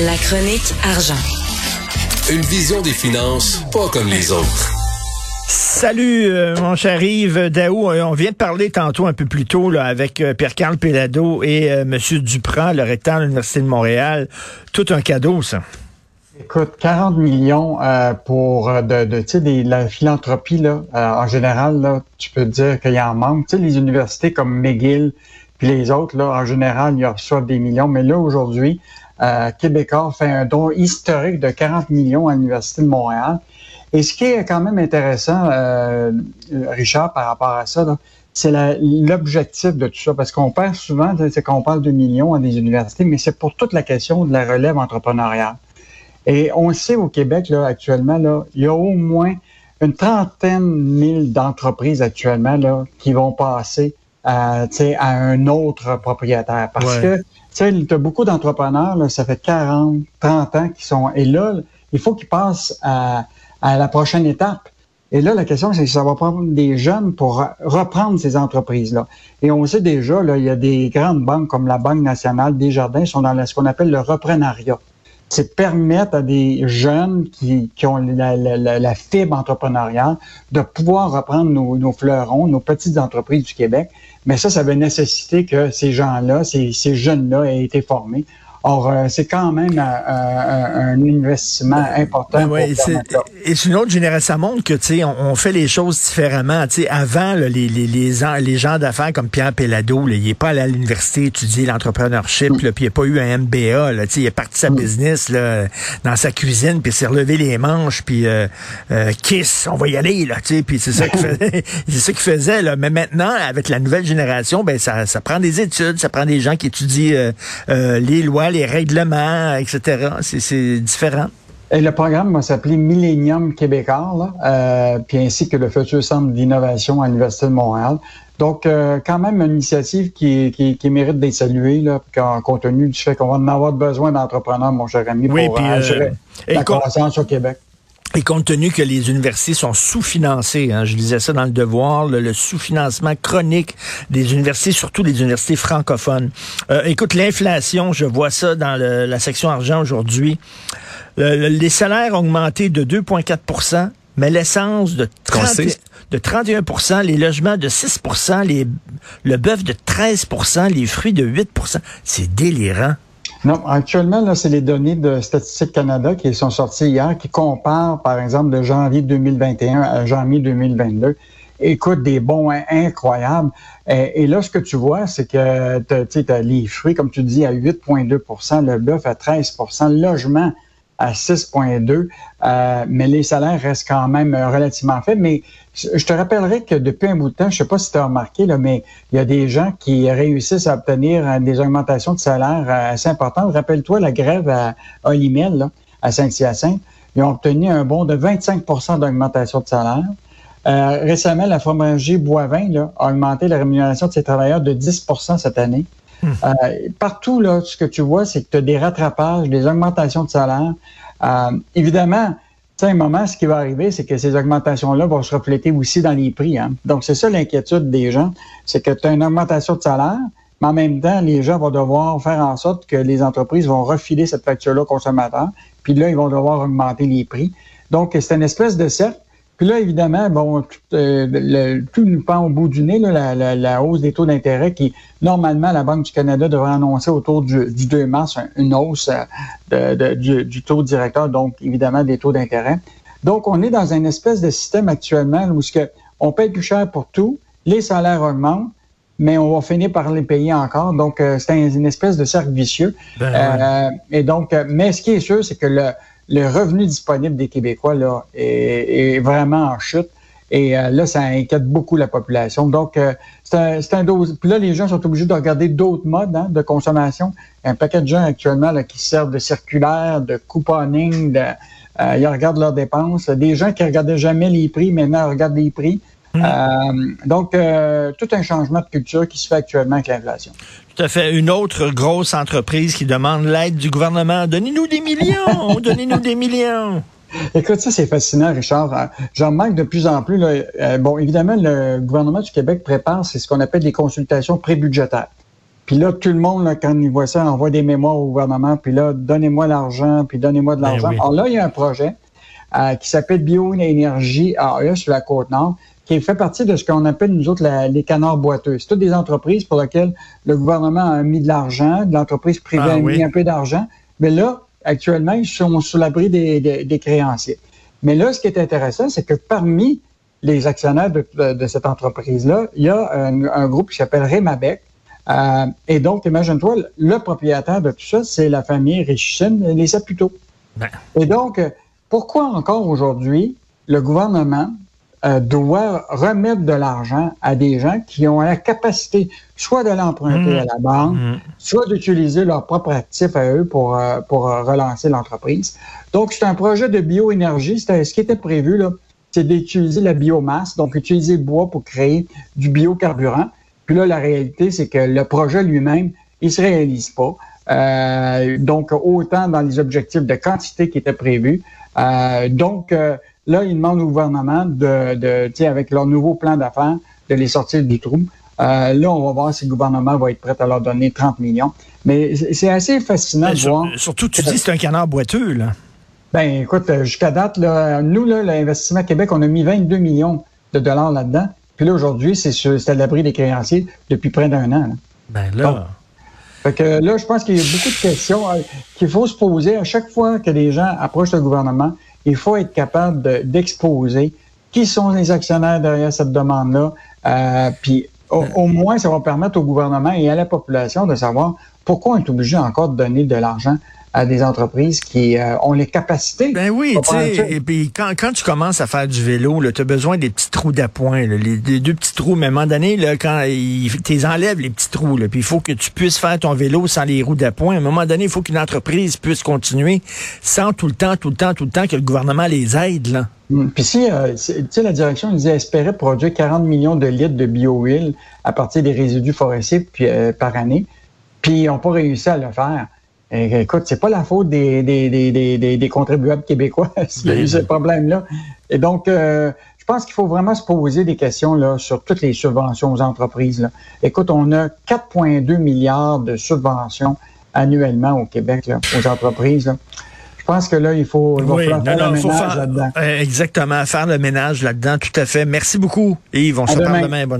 La chronique argent. Une vision des finances pas comme les autres. Salut, euh, mon cher Yves Daou. Euh, on vient de parler tantôt un peu plus tôt là, avec euh, Pierre-Carl Pellado et M. Duprat, le recteur de l'Université de Montréal. Tout un cadeau, ça. Écoute, 40 millions pour de, de la philanthropie, là, en général, là, tu peux dire qu'il y en manque. Tu sais, les universités comme McGill puis les autres, là, en général, ils reçoivent des millions. Mais là, aujourd'hui, Québécois fait un don historique de 40 millions à l'Université de Montréal. Et ce qui est quand même intéressant, euh, Richard, par rapport à ça, c'est l'objectif de tout ça, parce qu'on perd souvent, c'est qu'on parle de millions à des universités, mais c'est pour toute la question de la relève entrepreneuriale. Et on sait au Québec, là, actuellement, là, il y a au moins une trentaine mille d'entreprises actuellement là, qui vont passer à, à un autre propriétaire. Parce que tu as beaucoup d'entrepreneurs, ça fait 40, 30 ans qui sont... Et là, il faut qu'ils passent à à la prochaine étape. Et là, la question, c'est que ça va prendre des jeunes pour reprendre ces entreprises-là. Et on sait déjà, là, il y a des grandes banques comme la Banque nationale, Desjardins, sont dans ce qu'on appelle le reprenariat. C'est permettre à des jeunes qui, ont la, fibre entrepreneuriale de pouvoir reprendre nos, fleurons, nos petites entreprises du Québec. Mais ça, ça va nécessiter que ces gens-là, ces jeunes-là aient été formés. Or, euh, c'est quand même euh, un, investissement important. Ben et c'est une autre génération. Ça montre que, tu sais, on, fait les choses différemment. Tu sais, avant, les, les, les, les, gens d'affaires comme Pierre Pellado, il n'est pas allé à l'université étudier l'entrepreneurship, mm. puis il n'a pas eu un MBA. Là, tu sais, il est parti sa mm. business là, dans sa cuisine, puis s'est relevé les manches, puis euh, kiss, on va y aller, là, tu sais, puis c'est ça qu'il faisait. c'est ça qu'il faisait, là. Mais maintenant, avec la nouvelle génération, ben ça, ça prend des études, ça prend des gens qui étudient les lois, les règlements, etc. C'est différent. Et le programme va s'appeler Millennium Québécois, euh, puis ainsi que le futur centre d'innovation à l'Université de Montréal. Donc, euh, quand même une initiative qui, qui, mérite d'être saluée, là, compte tenu du fait qu'on va en avoir besoin d'entrepreneurs, mon cher ami, pour euh, la croissance au Québec. Et compte tenu que les universités sont sous-financées, hein, je disais ça dans le devoir, le, sous-financement chronique des universités, surtout les universités francophones. Euh, écoute, l'inflation, je vois ça dans la section argent aujourd'hui. les salaires ont augmenté de 2,4% mais l'essence de, de 31% les logements de 6% les, le bœuf de 13% les fruits de 8% C'est délirant. Non, actuellement, c'est les données de Statistique Canada qui sont sorties hier, qui comparent, par exemple, de janvier 2021 à janvier 2022. Écoute, des bons incroyables. Et, là, ce que tu vois, c'est que tu as les fruits, comme tu dis, à 8,2% le bœuf à 13% le logement à 6,2, euh, mais les salaires restent quand même euh, relativement faibles. Mais je te rappellerai que depuis un bout de temps, je sais pas si tu as remarqué, là, mais il y a des gens qui réussissent à obtenir euh, des augmentations de salaire assez importantes. Rappelle-toi la grève à Olimel, là, à Saint-Hyacinthe. Ils ont obtenu un bon de 25% d'augmentation de salaire. récemment, la fromagerie Boivin là, a augmenté la rémunération de ses travailleurs de 10% cette année. Euh, partout, là, ce que tu vois, c'est que tu as des rattrapages, des augmentations de salaire. Euh, évidemment, à un moment, ce qui va arriver, c'est que ces augmentations-là vont se refléter aussi dans les prix. Hein. Donc, c'est ça l'inquiétude des gens, c'est que tu as une augmentation de salaire, mais en même temps, les gens vont devoir faire en sorte que les entreprises vont refiler cette facture-là au consommateur, puis là, ils vont devoir augmenter les prix. Donc, c'est une espèce de cercle puis là, évidemment, bon, tout, euh, le, tout nous pend au bout du nez, là, la, la, hausse des taux d'intérêt qui, normalement, la Banque du Canada devrait annoncer autour du, du 2 mars une hausse euh, de, du, du, taux directeur, donc évidemment des taux d'intérêt. Donc, on est dans une espèce de système actuellement où ce que on paye plus cher pour tout, les salaires augmentent, mais on va finir par les payer encore. Donc, euh, c'est une espèce de cercle vicieux. Ben, et donc, mais ce qui est sûr, c'est que le le revenu disponible des Québécois là, est, vraiment en chute. Et euh, là, ça inquiète beaucoup la population. Donc, euh, c'est un, un dose. Puis là, les gens sont obligés de regarder d'autres modes hein, de consommation. Il y a un paquet de gens actuellement là, qui servent de circulaire, de couponing, de, euh, ils regardent leurs dépenses. Des gens qui regardaient jamais les prix, maintenant regardent les prix. Hmm. Euh, donc, euh, tout un changement de culture qui se fait actuellement avec l'inflation. Tout à fait. Une autre grosse entreprise qui demande l'aide du gouvernement. Donnez-nous des millions! Donnez-nous des millions! Écoute, ça, c'est fascinant, Richard. Euh, j'en manque de plus en plus. bon, évidemment, le gouvernement du Québec prépare, c'est ce qu'on appelle des consultations prébudgétaires. Puis là, tout le monde, là, quand il voit ça, envoie des mémoires au gouvernement, puis là, donnez-moi l'argent, puis donnez-moi de Ben l'argent. oui. Alors là, il y a un projet euh, qui s'appelle Bioénergie AE sur la Côte-Nord, qui fait partie de ce qu'on appelle, nous autres, la- les canards boiteux. C'est toutes des entreprises pour lesquelles le gouvernement a mis de l'argent, de l'entreprise privée Ah a oui. mis un peu d'argent. Mais là, actuellement, ils sont sous l'abri des, des- des créanciers. Mais là, ce qui est intéressant, c'est que parmi les actionnaires de, de- de cette entreprise-là, il y a un, un groupe qui s'appelle Remabec. Euh, et donc, imagine-toi, le propriétaire de tout ça, c'est la famille Richardson, les Saputo. Ben. Et donc, euh, pourquoi encore aujourd'hui le gouvernement euh, doit remettre de l'argent à des gens qui ont la capacité soit de l'emprunter Mm. à la banque, Mm. soit d'utiliser leurs propres actifs à eux pour, euh, pour euh, relancer l'entreprise. Donc, c'est un projet de bioénergie. C'était- Ce qui était prévu, là, c'est d'utiliser la biomasse, donc utiliser le bois pour créer du biocarburant. Puis là, la réalité, c'est que le projet lui-même, il se réalise pas. Euh, donc, autant dans les objectifs de quantité qui étaient prévus. Euh, donc, euh, là, ils demandent au gouvernement de, de tu sais, avec leur nouveau plan d'affaires, de les sortir du trou. Euh, là, on va voir si le gouvernement va être prêt à leur donner 30 millions. Mais c'est assez fascinant de sur- voir. surtout, tu dis c'est un canard boiteux, là. Ben, écoute, euh, jusqu'à date, là, nous, là, l'Investissement Québec, on a mis 22 millions de dollars là-dedans. Puis là, aujourd'hui, c'est à l'abri des créanciers depuis près d'un an. là. Ben là. Fait que là, je pense qu'il y a beaucoup de questions euh, qu'il faut se poser à chaque fois que des gens approchent le gouvernement. Il faut être capable de- d'exposer qui sont les actionnaires derrière cette demande-là. Euh, puis au, au moins, ça va permettre au gouvernement et à la population de savoir pourquoi on est obligé encore de donner de l'argent à des entreprises qui euh, ont les capacités. Ben oui, tu sais, et puis quand, quand tu commences à faire du vélo, tu as besoin des petits trous d'appoint, les, les deux petits trous, mais à un moment donné, là, quand ils t'es enlèves les petits trous, puis il faut que tu puisses faire ton vélo sans les roues d'appoint. À un moment donné, il faut qu'une entreprise puisse continuer sans tout le temps, tout le temps, tout le temps que le gouvernement les aide, là. Mm. Puis si, euh, c'est- tu sais, la direction nous disait espérer produire 40 millions de litres de biohuile à partir des résidus forestiers puis, euh, par année, puis ils n'ont pas réussi à le faire. Et, écoute, c'est pas la faute des, des, des, des, des- contribuables québécois s'il y a Ben eu ce problème-là. Et donc, euh, je pense qu'il faut vraiment se poser des questions là, sur toutes les subventions aux entreprises. Là. Écoute, on a 4,2 milliards de subventions annuellement au Québec là, aux entreprises. Là. Je pense que là, il faut, il Oui, non, faire non, le ménage faire, là-dedans. euh, exactement, faire le ménage là-dedans, tout à fait. Merci beaucoup, Yves. On se À parle demain. demain. Bonne